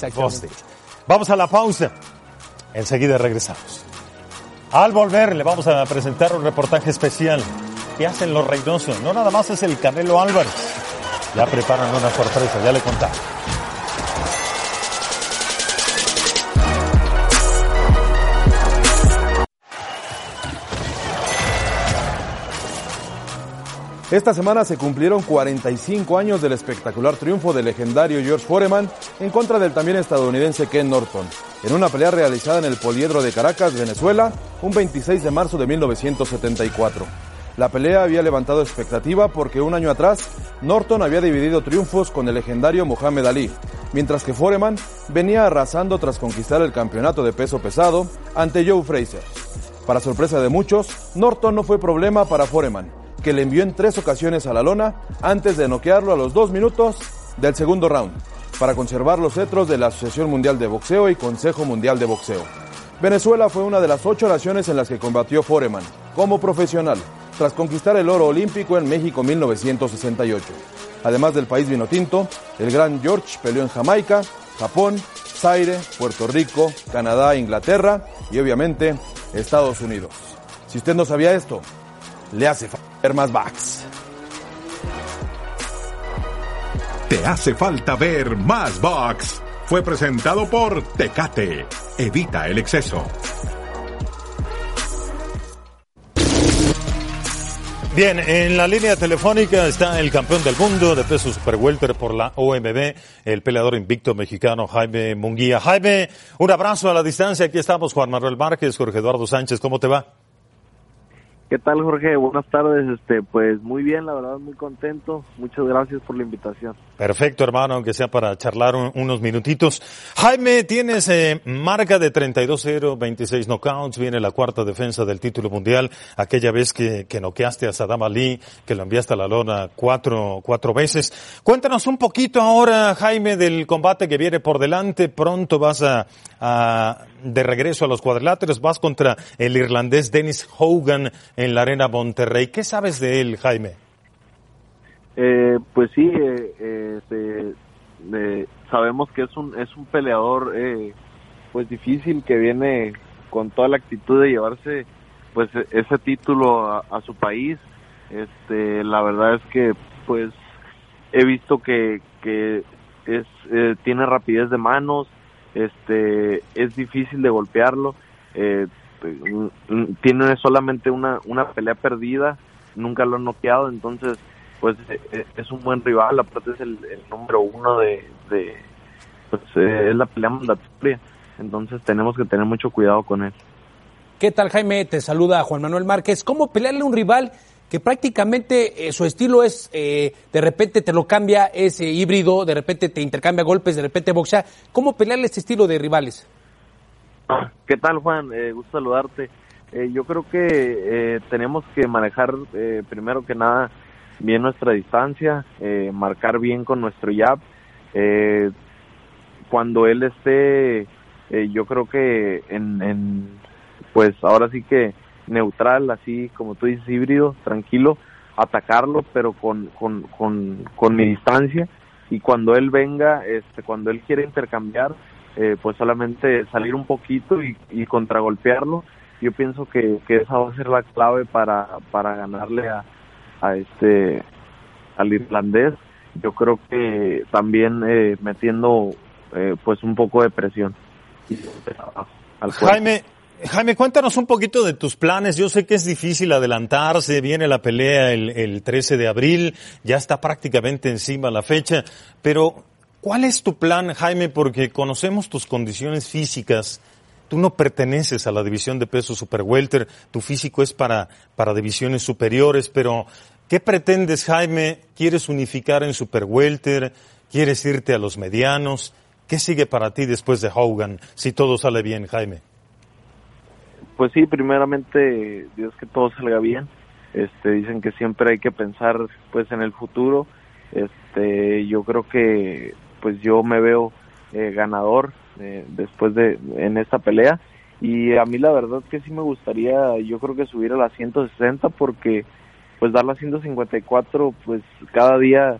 Vamos a la pausa. Enseguida regresamos. Al volver le vamos a presentar un reportaje especial. ¿Qué hacen los Reynosos? No nada más es el Canelo Álvarez. Ya preparan una sorpresa, ya le contamos. Esta semana se cumplieron 45 años del espectacular triunfo del legendario George Foreman en contra del también estadounidense Ken Norton, en una pelea realizada en el Poliedro de Caracas, Venezuela, un 26 de marzo de 1974. La pelea había levantado expectativa porque un año atrás Norton había dividido triunfos con el legendario Muhammad Ali, mientras que Foreman venía arrasando tras conquistar el campeonato de peso pesado ante Joe Fraser. Para sorpresa de muchos, Norton no fue problema para Foreman, que le envió en tres ocasiones a la lona antes de noquearlo a los dos minutos del segundo round, para conservar los cetros de la Asociación Mundial de Boxeo y Consejo Mundial de Boxeo. Venezuela fue una de las ocho naciones en las que combatió Foreman como profesional, tras conquistar el oro olímpico en México 1968. Además del país vinotinto, el gran George peleó en Jamaica, Japón, Zaire, Puerto Rico, Canadá, Inglaterra y obviamente Estados Unidos. Si usted no sabía esto, le hace ver más box. Te hace falta ver más box. Fue presentado por Tecate. Evita el exceso. Bien, en la línea telefónica está el campeón del mundo de peso super welter por la OMB, el peleador invicto mexicano Jaime Munguía. Jaime, un abrazo a la distancia. Aquí estamos Juan Manuel Márquez, Jorge Eduardo Sánchez. ¿Cómo te va? ¿Qué tal, Jorge? Buenas tardes. Este, pues muy bien, la verdad, muy contento. Muchas gracias por la invitación. Perfecto, hermano, aunque sea para charlar unos minutitos. Jaime, tienes eh, marca de 32-0, 26 knockouts, viene la cuarta defensa del título mundial, aquella vez que, que noqueaste a Saddam Ali, que lo enviaste a la lona cuatro, cuatro veces. Cuéntanos un poquito ahora, Jaime, del combate que viene por delante. Pronto vas a, a de regreso a los cuadriláteros, vas contra el irlandés Dennis Hogan en la Arena Monterrey. ¿Qué sabes de él, Jaime? Eh, pues sí, eh, este, sabemos que es un es un peleador eh, pues difícil que viene con toda la actitud de llevarse pues ese título a, su país. Este, la verdad es que pues he visto que que es eh, tiene rapidez de manos, este es difícil de golpearlo. Eh, tiene solamente una, una pelea perdida, nunca lo han noqueado, entonces pues eh, eh, es un buen rival, aparte es el, número uno de, pues eh, es la pelea mandatoria, entonces tenemos que tener mucho cuidado con él. ¿Qué tal Jaime? Te saluda Juan Manuel Márquez. ¿Cómo pelearle a un rival que prácticamente su estilo es, de repente te lo cambia, es híbrido, de repente te intercambia golpes, de repente boxea? ¿Cómo pelearle este estilo de rivales? ¿Qué tal Juan? gusto saludarte. yo creo que tenemos que manejar primero que nada bien nuestra distancia, eh, marcar bien con nuestro jab. Eh, cuando él esté, eh, yo creo que en, pues ahora sí que neutral, así como tú dices, híbrido, tranquilo, atacarlo, pero con, con, con, con mi distancia. y cuando él venga, este, cuando él quiere intercambiar, eh, pues solamente salir un poquito y, y contragolpearlo. Yo pienso que, que, esa va a ser la clave para, para ganarle a, a este al irlandés. Yo creo que también eh, metiendo eh, pues un poco de presión. Jaime, Jaime, cuéntanos un poquito de tus planes. Yo sé que es difícil adelantarse, viene la pelea el, el 13 de abril, ya está prácticamente encima la fecha, pero ¿cuál es tu plan, Jaime? Porque conocemos tus condiciones físicas. Tú no perteneces a la división de peso super welter, tu físico es para, para divisiones superiores, pero ¿qué pretendes, Jaime? ¿Quieres unificar en super welter? ¿Quieres irte a los medianos? ¿Qué sigue para ti después de Hogan, si todo sale bien, Jaime? Pues sí, primeramente, Dios que todo salga bien. Este, dicen que siempre hay que pensar, pues, en el futuro. Este, yo creo que, pues, yo me veo eh, ganador eh, después de en esta pelea y a mí la verdad que sí me gustaría, yo creo que subir a las 160 porque, pues, dar las 154, pues, cada día,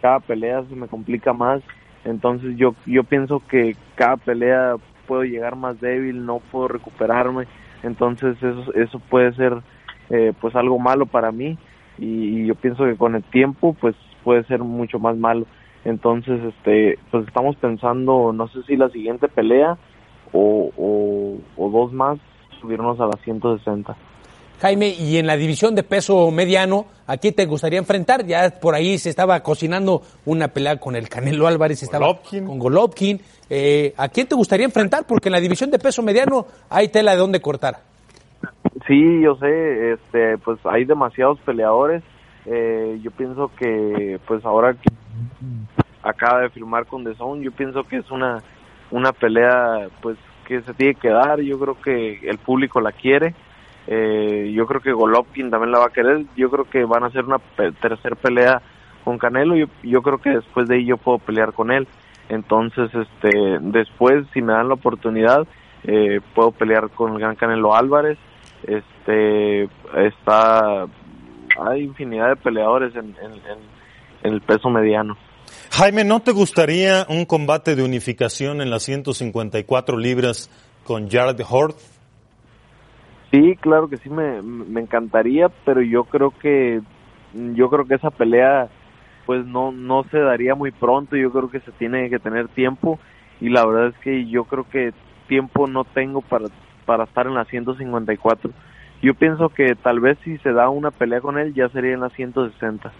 cada pelea se me complica más. Entonces yo yo pienso que cada pelea puedo llegar más débil, no puedo recuperarme entonces eso, eso puede ser eh, pues algo malo para mí. Y, yo pienso que con el tiempo pues puede ser mucho más malo. Entonces este pues estamos pensando no sé si la siguiente pelea o, o, o dos más subirnos a las 160 Jaime, y en la división de peso mediano, ¿a quién te gustaría enfrentar? Ya por ahí se estaba cocinando una pelea con el Canelo Álvarez, estaba Golovkin. con Golovkin. Eh, ¿A quién te gustaría enfrentar? Porque en la división de peso mediano hay tela de dónde cortar. Sí, yo sé, este, pues hay demasiados peleadores. Eh, yo pienso que, pues ahora que acaba de firmar con The Zone, yo pienso que es una, una pelea, pues que se tiene que dar. Yo creo que el público la quiere. Eh, yo creo que Golovkin también la va a querer. Yo creo que van a hacer una pe tercer pelea con Canelo. Yo, yo creo que después de ahí yo puedo pelear con él. Entonces, este, después, si me dan la oportunidad, eh, puedo pelear con el gran Canelo Álvarez. Este, está, hay infinidad de peleadores en, en, el peso mediano. Jaime, ¿no te gustaría un combate de unificación en las 154 libras con Jared Hort? Sí, claro que sí me, me encantaría, pero yo creo que yo creo que esa pelea pues no no se daría muy pronto, yo creo que se tiene que tener tiempo y la verdad es que yo creo que tiempo no tengo para para estar en la 154. Yo pienso que tal vez si se da una pelea con él ya sería en la 160.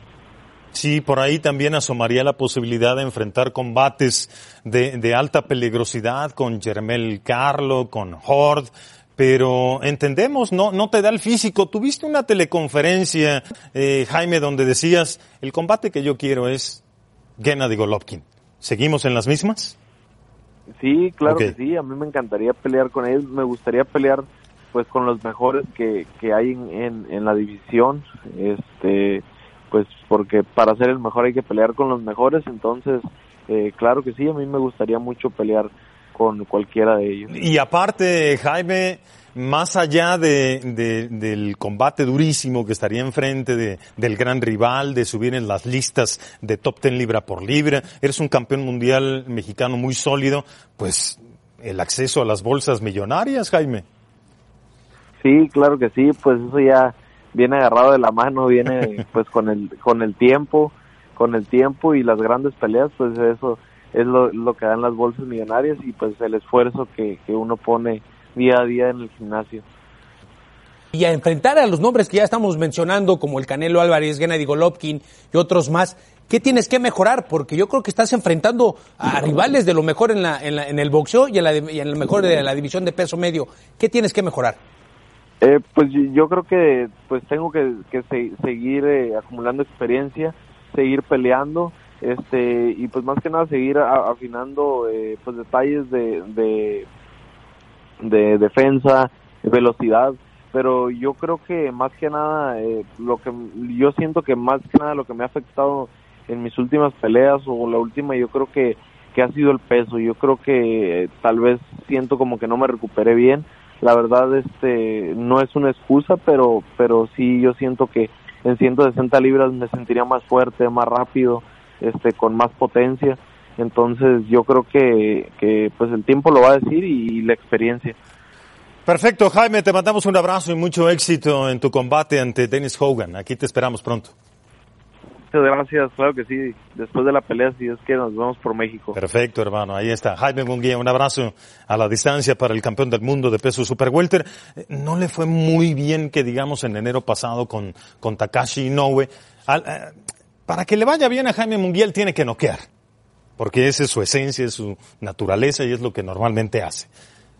Sí, por ahí también asomaría la posibilidad de enfrentar combates de, de alta peligrosidad con Jermel Carlo, con Hord, pero entendemos, no, no te da el físico. Tuviste una teleconferencia, eh, Jaime, donde decías, el combate que yo quiero es Gennady Golovkin. ¿Seguimos en las mismas? Sí, claro okay. que sí, a mí me encantaría pelear con él, me gustaría pelear pues con los mejores que, que hay en, en, en la división, este, pues porque para ser el mejor hay que pelear con los mejores, entonces eh, claro que sí, a mí me gustaría mucho pelear con cualquiera de ellos. Y aparte, Jaime, más allá de, de, del combate durísimo que estaría enfrente de, del gran rival, de subir en las listas de top ten libra por libra, eres un campeón mundial mexicano muy sólido, pues el acceso a las bolsas millonarias, Jaime. Sí, claro que sí, pues eso ya viene agarrado de la mano, viene pues con el con el tiempo, con el tiempo y las grandes peleas, pues eso es lo, lo que dan las bolsas millonarias y pues el esfuerzo que, que uno pone día a día en el gimnasio. Y a enfrentar a los nombres que ya estamos mencionando, como el Canelo Álvarez, Gennady Golovkin y otros más, ¿qué tienes que mejorar? Porque yo creo que estás enfrentando a rivales de lo mejor en, la, en, la, en el boxeo y en, la, y en lo mejor de la división de peso medio. ¿Qué tienes que mejorar? Eh, pues yo creo que pues tengo que, que se, seguir eh, acumulando experiencia, seguir peleando, este y pues más que nada seguir afinando eh, pues detalles de, de, de defensa, velocidad, pero yo creo que más que nada eh, lo que yo siento que más que nada lo que me ha afectado en mis últimas peleas o la última yo creo que que ha sido el peso, yo creo que eh, tal vez siento como que no me recuperé bien, la verdad este no es una excusa, pero pero sí yo siento que en 160 libras me sentiría más fuerte, más rápido, este, con más potencia. Entonces yo creo que, que pues el tiempo lo va a decir y, la experiencia. Perfecto, Jaime, te mandamos un abrazo y mucho éxito en tu combate ante Dennis Hogan. Aquí te esperamos pronto. Muchas gracias, claro que sí. Después de la pelea, si es que nos vemos por México. Perfecto, hermano. Ahí está. Jaime Munguía, un abrazo a la distancia para el campeón del mundo de peso super welter. No le fue muy bien que digamos en enero pasado con, con Takashi Inoue. Eh, para que le vaya bien a Jaime Munguía, él tiene que noquear porque esa es su esencia, es su naturaleza y es lo que normalmente hace.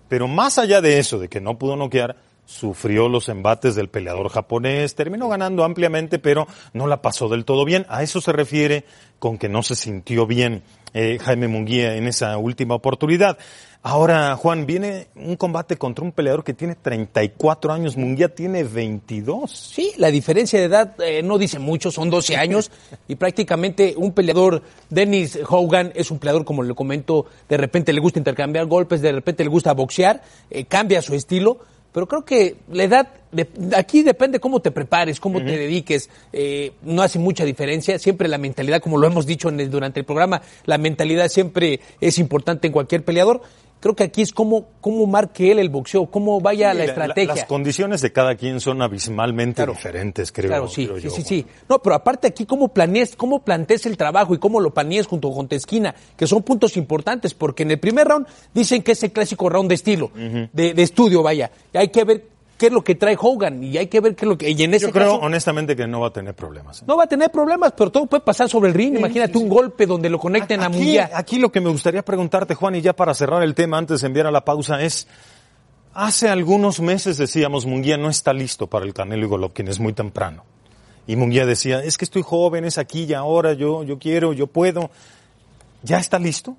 Pero más allá de eso, de que no pudo noquear, sufrió los embates del peleador japonés, terminó ganando ampliamente, pero no la pasó del todo bien. A eso se refiere con que no se sintió bien eh, Jaime Munguía en esa última oportunidad. Ahora, Juan, viene un combate contra un peleador que tiene 34 años, Munguía tiene 22. Sí, la diferencia de edad eh, no dice mucho, son 12 años y prácticamente un peleador, Dennis Hogan, es un peleador, como le comento, de repente le gusta intercambiar golpes, de repente le gusta boxear, eh, cambia su estilo pero creo que la edad, de, aquí depende cómo te prepares, cómo te dediques, eh, no hace mucha diferencia, siempre la mentalidad, como lo hemos dicho en durante el programa, la mentalidad siempre es importante en cualquier peleador, creo que aquí es cómo, cómo marque él el boxeo, cómo vaya la, estrategia. las condiciones de cada quien son abismalmente diferentes, creo. Claro, sí, sí, sí, sí. No, pero aparte aquí cómo planees, cómo plantees el trabajo y cómo lo planees junto con Tesquina, que son puntos importantes, porque en el primer round dicen que es el clásico round de estilo, de, de estudio, vaya. Y hay que ver qué es lo que trae Hogan y hay que ver qué es lo que... Y en ese Yo creo honestamente que no va a tener problemas. ¿eh? No va a tener problemas, pero todo puede pasar sobre el ring. Imagínate un golpe donde lo conecten a Munguía. Aquí lo que me gustaría preguntarte, Juan, y ya para cerrar el tema antes de enviar a la pausa es... Hace algunos meses decíamos, Munguía no está listo para el Canelo y Golovkin, es muy temprano. Y Munguía decía, es que estoy joven, es aquí y ahora, yo, yo quiero, yo puedo. ¿Ya está listo?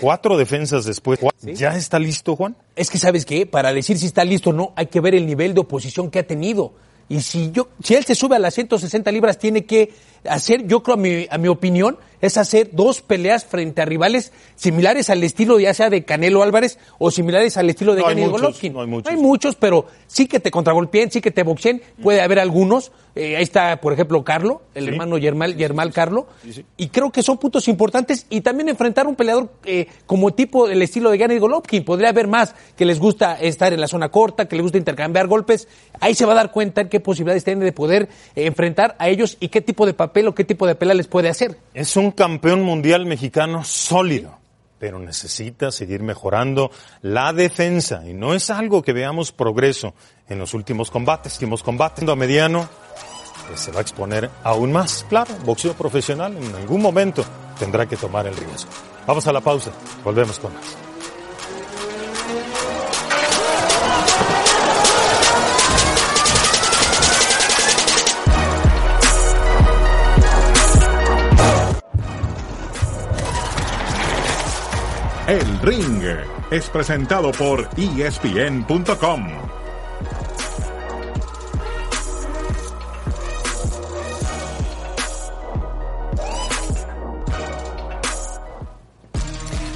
Cuatro defensas después. ¿Ya está listo, Juan? Es que, ¿sabes qué? Para decir si está listo o no, hay que ver el nivel de oposición que ha tenido. Y si yo, si él se sube a las 160 libras, tiene que hacer, yo creo a mi, a mi opinión, es hacer dos peleas frente a rivales similares al estilo ya sea de Canelo Álvarez o similares al estilo de no Golovkin. No hay muchos. hay muchos, pero sí que te contragolpeen, sí que te boxeen, puede haber algunos. Eh, ahí está, por ejemplo, Carlo, el hermano Yermal, Yermal Carlo. y creo que son puntos importantes y también enfrentar un peleador eh, como tipo del estilo de Gennady Golovkin. Podría haber más que les gusta estar en la zona corta, que les gusta intercambiar golpes. Ahí se va a dar cuenta qué posibilidades tiene de poder eh, enfrentar a ellos y qué tipo de papel o qué tipo de pelea les puede hacer. Es un campeón mundial mexicano sólido, pero necesita seguir mejorando la defensa y no es algo que veamos progreso en los últimos combates. Últimos combates a mediano se va a exponer aún más. Claro, boxeo profesional en algún momento tendrá que tomar el riesgo. Vamos a la pausa, volvemos con más. El Ring es presentado por ESPN.com.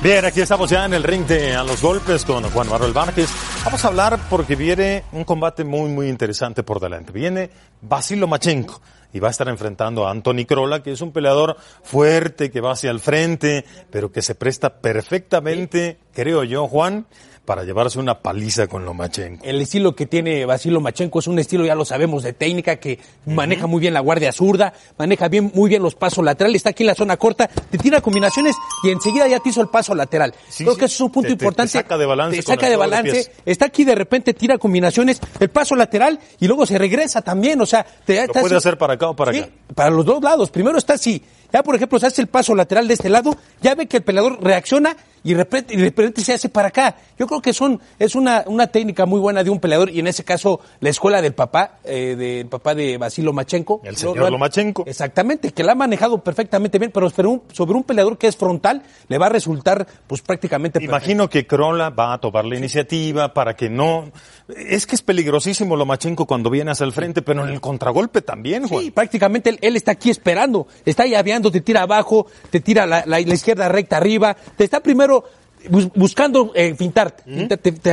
Bien, aquí estamos ya en el ring de A los Golpes con Juan Manuel Vázquez. Vamos a hablar porque viene un combate muy, muy interesante por delante. Viene Basilo Machenko y va a estar enfrentando a Anthony Crolla, que es un peleador fuerte, que va hacia el frente, pero que se presta perfectamente, creo yo, Juan, para llevarse una paliza con Lomachenko. El estilo que tiene Basil Lomachenko es un estilo, ya lo sabemos, de técnica, que maneja muy bien la guardia zurda, maneja bien, muy bien los pasos laterales, está aquí en la zona corta, te tira combinaciones y enseguida ya te hizo el paso lateral. Creo que eso es un punto importante. Te saca de balance. Te saca de balance, está aquí de repente, tira combinaciones, el paso lateral y luego se regresa también, o sea, te Lo puede hacer para acá o para acá. Para los dos lados. Primero está así. Ya, por ejemplo, se hace el paso lateral de este lado, ya ve que el peleador reacciona y de repente, se hace para acá. Yo creo que son, es una, una técnica muy buena de un peleador y en ese caso la escuela del papá, eh, del papá de Basilo Machenko. El señor Lomachenko. Exactamente, que la ha manejado perfectamente bien, pero sobre un, sobre un peleador que es frontal le va a resultar pues prácticamente Imagino que Krola va a tomar la iniciativa para que no... Es que es peligrosísimo Lomachenko cuando viene hacia el frente, pero en el contragolpe también, Juan. Sí, prácticamente él, está aquí esperando, está llaveando, te tira abajo, te tira la, la izquierda recta arriba, te está primero buscando eh, te, te,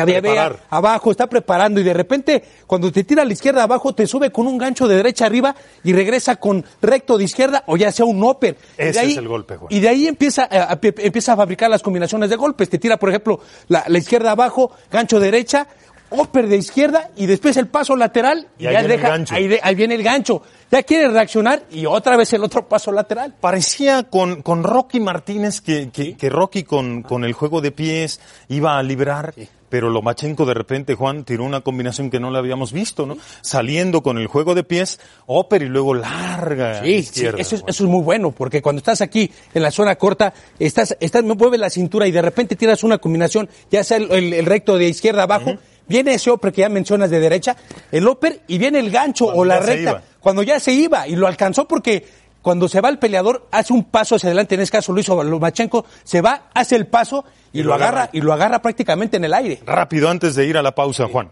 abajo, está preparando y de repente cuando te tira a la izquierda abajo te sube con un gancho de derecha arriba y regresa con recto de izquierda o ya sea un upper. Ese es el golpe, Juan. Y de ahí empieza a, empieza a fabricar las combinaciones de golpes. Te tira, por ejemplo, la, izquierda abajo, gancho derecha, upper de izquierda y después el paso lateral y, ya deja, ahí, viene el gancho. Ya quiere reaccionar y otra vez el otro paso lateral. Parecía con, con Rocky Martínez que, que, Rocky con, con, el juego de pies iba a librar. Pero Lomachenko de repente, Juan, tiró una combinación que no la habíamos visto, ¿no? Saliendo con el juego de pies, upper y luego larga. Sí, eso, es, eso, es, muy bueno, porque cuando estás aquí en la zona corta, estás, estás, mueve la cintura y de repente tiras una combinación, ya sea el, recto de izquierda abajo, viene ese upper que ya mencionas de derecha, el upper y viene el gancho o la recta. Cuando ya se iba y lo alcanzó porque cuando se va el peleador hace un paso hacia adelante, en este caso lo hizo Lomachenko, se va, hace el paso y, lo, agarra, y lo agarra prácticamente en el aire. Rápido antes de ir a la pausa, Juan.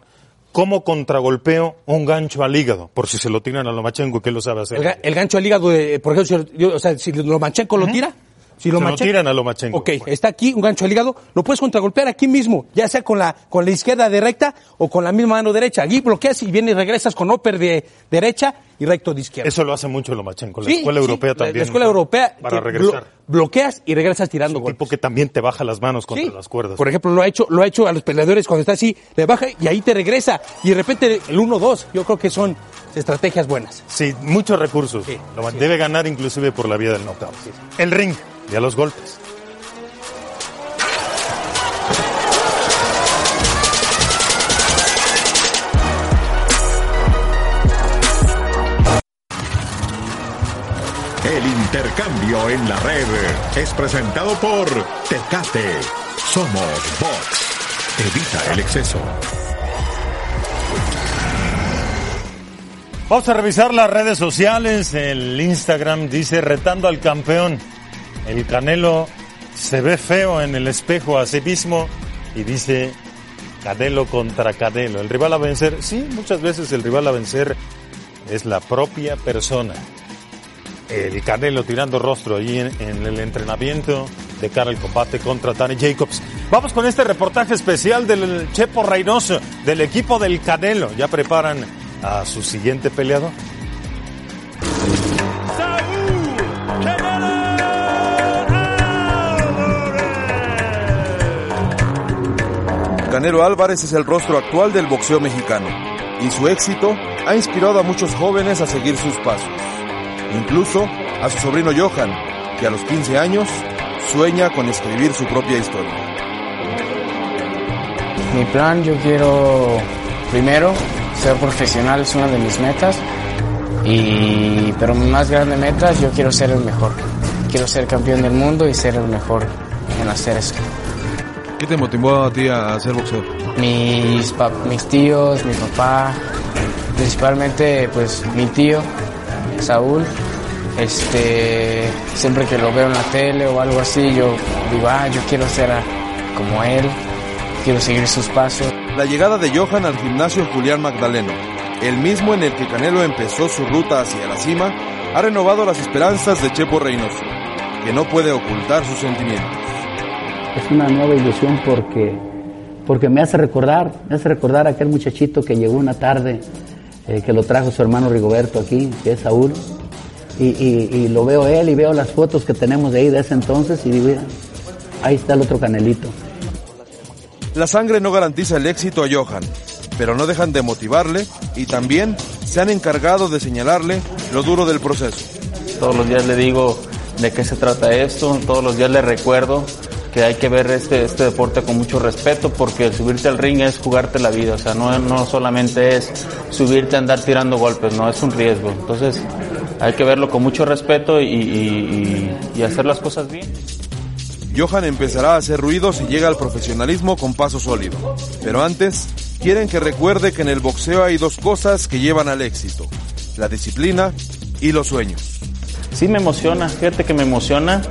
¿Cómo contragolpeo un gancho al hígado? Por si se lo tiran a Lomachenko, ¿qué lo sabe hacer? El, gancho al hígado, de, por ejemplo, o sea, si Lomachenko lo tira, si lo, tiran a Lomachenko. Ok, está aquí un gancho al hígado, lo puedes contragolpear aquí mismo, ya sea con la, con la izquierda de recta o con la misma mano derecha. Aquí bloqueas y vienes y regresas con upper de derecha y recto de izquierda. Eso lo hace mucho Lomachenko. La escuela europea también. La escuela europea. Para regresar. bloqueas y regresas tirando. Es un tipo que también te baja las manos contra las cuerdas. Por ejemplo, lo ha hecho, lo ha hecho a los peleadores cuando está así, le baja y ahí te regresa. Y de repente el 1-2, yo creo que son estrategias buenas. Sí, muchos recursos. Debe ganar inclusive por la vía del knockout. El ring y a los golpes. El intercambio en la red es presentado por Tecate. Somos Box. Evita el exceso. Vamos a revisar las redes sociales. El Instagram dice retando al campeón. El Canelo se ve feo en el espejo a sí mismo y dice Canelo contra Canelo. El rival a vencer, sí, muchas veces el rival a vencer es la propia persona. El Canelo tirando rostro allí en, el entrenamiento de cara al combate contra Danny Jacobs. Vamos con este reportaje especial del Chepo Reynoso, del equipo del Canelo. Ya preparan a su siguiente peleador. Canelo Álvarez es el rostro actual del boxeo mexicano y su éxito ha inspirado a muchos jóvenes a seguir sus pasos. Incluso a su sobrino Johan, que a los 15 años sueña con escribir su propia historia. Mi plan, yo quiero primero ser profesional, es una de mis metas, y, pero mi más grande meta, yo quiero ser el mejor. Quiero ser campeón del mundo y ser el mejor en hacer eso. ¿Qué te motivó a ti a hacer boxeo? Mis, mis tíos, mi papá, principalmente pues mi tío, Saúl. Este, siempre que lo veo en la tele o algo así, yo digo, ah, yo quiero ser como él, quiero seguir sus pasos. La llegada de Johan al gimnasio Julián Magdaleno, el mismo en el que Canelo empezó su ruta hacia la cima, ha renovado las esperanzas de Chepo Reynoso, que no puede ocultar sus sentimientos es una nueva ilusión porque, porque me hace recordar, me hace recordar a aquel muchachito que llegó una tarde, eh, que lo trajo su hermano Rigoberto aquí, que es Saúl, y, lo veo él y veo las fotos que tenemos de ahí de ese entonces y digo, ahí está el otro canelito. La sangre no garantiza el éxito a Johan, pero no dejan de motivarle y también se han encargado de señalarle lo duro del proceso. Todos los días le digo de qué se trata esto, todos los días le recuerdo que hay que ver este, este deporte con mucho respeto porque el subirte al ring es jugarte la vida, o sea, no, no solamente es subirte a andar tirando golpes, no, es un riesgo. Entonces hay que verlo con mucho respeto y, y hacer las cosas bien. Johan empezará a hacer ruido si llega al profesionalismo con paso sólido. Pero antes, quieren que recuerde que en el boxeo hay dos cosas que llevan al éxito, la disciplina y los sueños. Sí me emociona, fíjate que me emociona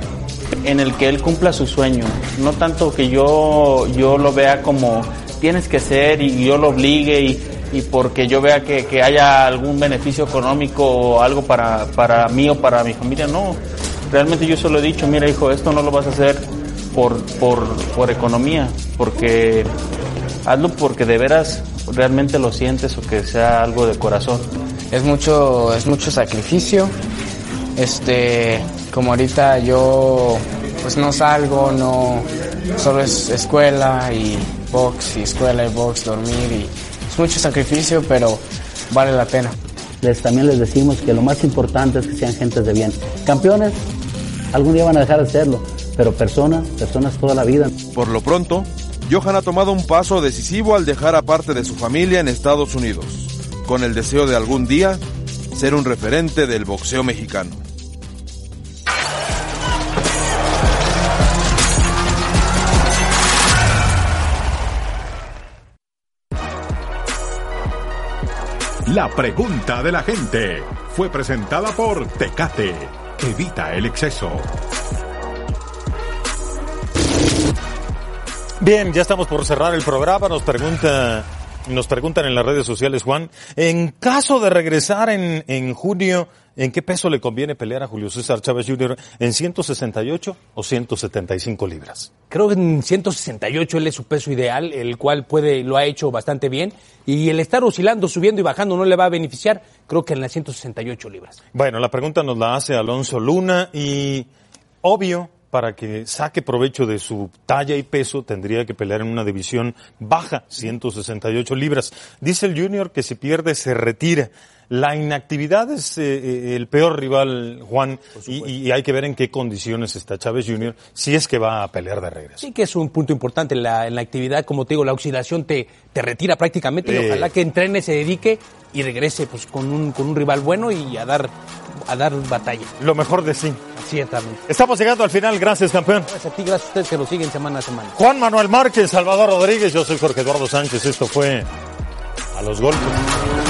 en el que él cumpla su sueño, no tanto que yo, yo lo vea como tienes que ser y yo lo obligue y, y porque yo vea que, que, haya algún beneficio económico o algo para, para mí o para mi familia, no. Realmente yo solo he dicho, mira hijo, esto no lo vas a hacer por, por, por economía, porque hazlo porque de veras realmente lo sientes o que sea algo de corazón. Es mucho, es mucho sacrificio. Este, como ahorita yo pues no salgo, no solo es escuela y box y escuela y box, dormir y es mucho sacrificio, pero vale la pena. Les, también les decimos que lo más importante es que sean gentes de bien. Campeones, algún día van a dejar de serlo, pero personas, personas toda la vida. Por lo pronto, Johan ha tomado un paso decisivo al dejar aparte de su familia en Estados Unidos, con el deseo de algún día ser un referente del boxeo mexicano. La pregunta de la gente fue presentada por Tecate. Evita el exceso. Bien, ya estamos por cerrar el programa. Nos pregunta, nos preguntan en las redes sociales, Juan, en caso de regresar en, en junio, ¿en qué peso le conviene pelear a Julio César Chávez Jr.? ¿En 168 o 175 libras? Creo que en 168 él es su peso ideal, el cual puede, lo ha hecho bastante bien. Y el estar oscilando, subiendo y bajando no le va a beneficiar, creo que en las 168 libras. Bueno, la pregunta nos la hace Alonso Luna y obvio, para que saque provecho de su talla y peso, tendría que pelear en una división baja, 168 libras. Dice el Junior que si pierde se retira. La inactividad es eh, eh, el peor rival, Juan, y, y hay que ver en qué condiciones está Chávez Jr. si es que va a pelear de regreso. Sí que es un punto importante en la, en la actividad, como te digo, la oxidación te, te retira prácticamente y Eh. ojalá que entrene, se dedique y regrese pues con un, con un rival bueno y a dar, a dar batalla. Lo mejor de sí. Ciertamente. Estamos llegando al final. Gracias, campeón. Gracias a ti, gracias a ustedes que nos siguen semana a semana. Juan Manuel Márquez, Salvador Rodríguez, yo soy Jorge Eduardo Sánchez. Esto fue A los Golpes.